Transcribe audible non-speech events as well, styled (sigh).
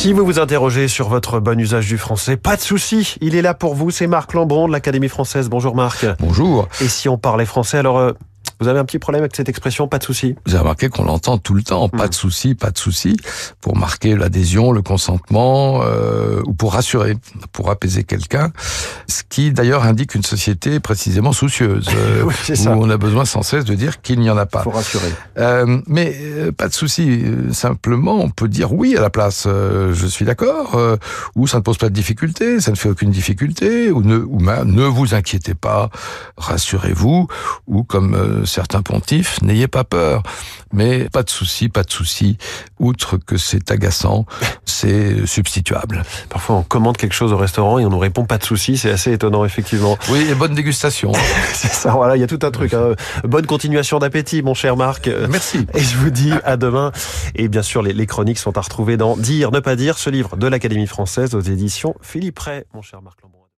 Si vous vous interrogez sur votre bon usage du français, pas de souci, il est là pour vous, c'est Marc Lambron de l'Académie française. Bonjour Marc. Bonjour. Et si on parlait français, alors euh, vous avez un petit problème avec cette expression, pas de souci Vous avez remarqué qu'on l'entend tout le temps, pas de souci, pas de souci, pour marquer l'adhésion, le consentement, euh, ou pour rassurer, pour apaiser quelqu'un, ce qui d'ailleurs indique une société précisément soucieuse, (laughs) euh, Oui, où ça. on a besoin sans cesse de dire qu'il n'y en a pas. Pour rassurer. Euh, mais euh, pas de souci. Euh, Simplement, on peut dire oui à la place. euh, je suis d'accord. euh, ou ça ne pose pas de difficulté, ça ne fait aucune difficulté. Ou ne, ou ma- ne vous inquiétez pas, rassurez-vous. Ou comme euh, certains pontifs, n'ayez pas peur. Mais pas de souci, pas de souci. Outre que c'est agaçant, c'est substituable. Parfois on commande quelque chose au restaurant et on nous répond pas de souci, c'est assez étonnant effectivement. Oui, et bonne dégustation. (laughs) C'est ça, voilà, il y a tout un truc. hein. Bonne continuation d'appétit, mon cher Marc. Merci. Et je vous dis à demain. Et bien sûr, les, les chroniques sont à retrouver dans Dire, ne pas dire, ce livre de l'Académie française aux éditions Philippe Ray, mon cher Marc Lambron.